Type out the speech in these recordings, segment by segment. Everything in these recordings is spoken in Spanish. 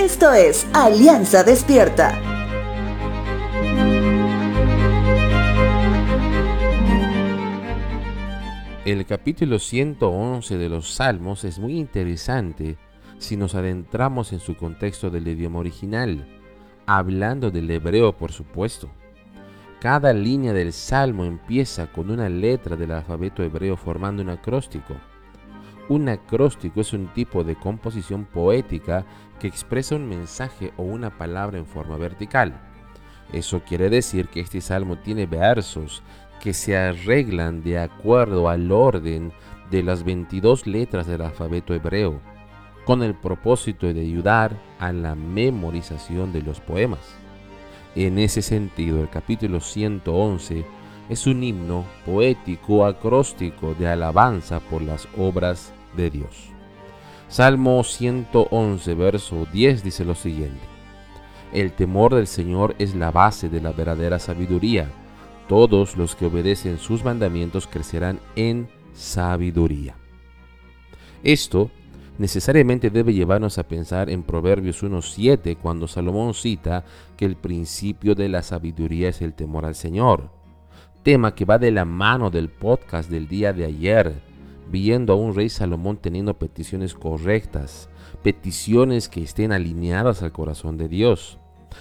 Esto es Alianza Despierta. El capítulo 111 de los Salmos es muy interesante si nos adentramos en su contexto del idioma original, hablando del hebreo por supuesto. Cada línea del salmo empieza con una letra del alfabeto hebreo formando un acróstico. Un acróstico es un tipo de composición poética que expresa un mensaje o una palabra en forma vertical. Eso quiere decir que este salmo tiene versos que se arreglan de acuerdo al orden de las 22 letras del alfabeto hebreo, con el propósito de ayudar a la memorización de los poemas. En ese sentido, el capítulo 111 es un himno poético acróstico de alabanza por las obras de Dios. Salmo 111, verso 10 dice lo siguiente. El temor del Señor es la base de la verdadera sabiduría. Todos los que obedecen sus mandamientos crecerán en sabiduría. Esto necesariamente debe llevarnos a pensar en Proverbios 1.7 cuando Salomón cita que el principio de la sabiduría es el temor al Señor. Tema que va de la mano del podcast del día de ayer, viendo a un rey Salomón teniendo peticiones correctas, peticiones que estén alineadas al corazón de Dios.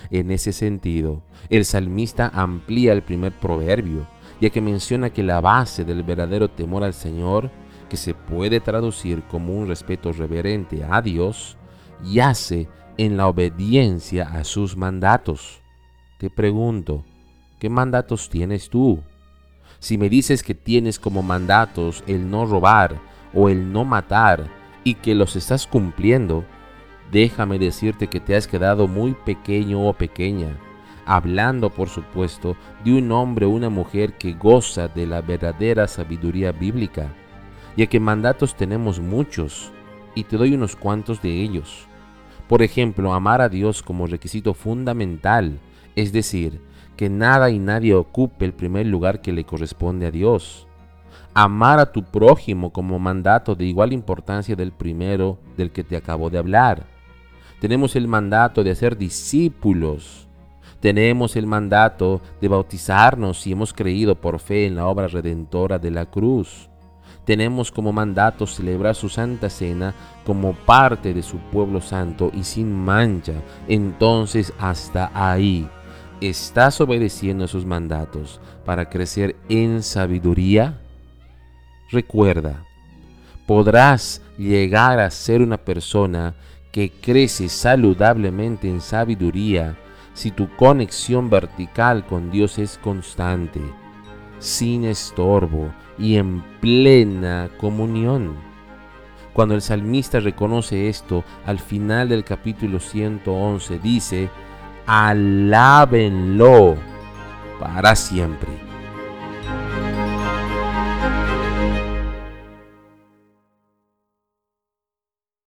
En ese sentido, el salmista amplía el primer proverbio, ya que menciona que la base del verdadero temor al Señor, que se puede traducir como un respeto reverente a Dios, yace en la obediencia a sus mandatos. Te pregunto, ¿qué mandatos tienes tú? Si me dices que tienes como mandatos el no robar o el no matar y que los estás cumpliendo, déjame decirte que te has quedado muy pequeño o pequeña, hablando por supuesto de un hombre o una mujer que goza de la verdadera sabiduría bíblica, ya que mandatos tenemos muchos y te doy unos cuantos de ellos. Por ejemplo, amar a Dios como requisito fundamental, es decir, que nada y nadie ocupe el primer lugar que le corresponde a Dios. Amar a tu prójimo como mandato de igual importancia del primero del que te acabo de hablar. Tenemos el mandato de hacer discípulos. Tenemos el mandato de bautizarnos si hemos creído por fe en la obra redentora de la cruz. Tenemos como mandato celebrar su santa cena como parte de su pueblo santo y sin mancha. Entonces hasta ahí ¿Estás obedeciendo sus mandatos para crecer en sabiduría? Recuerda, podrás llegar a ser una persona que crece saludablemente en sabiduría si tu conexión vertical con Dios es constante, sin estorbo y en plena comunión. Cuando el salmista reconoce esto, al final del capítulo 111 dice, alábenlo para siempre.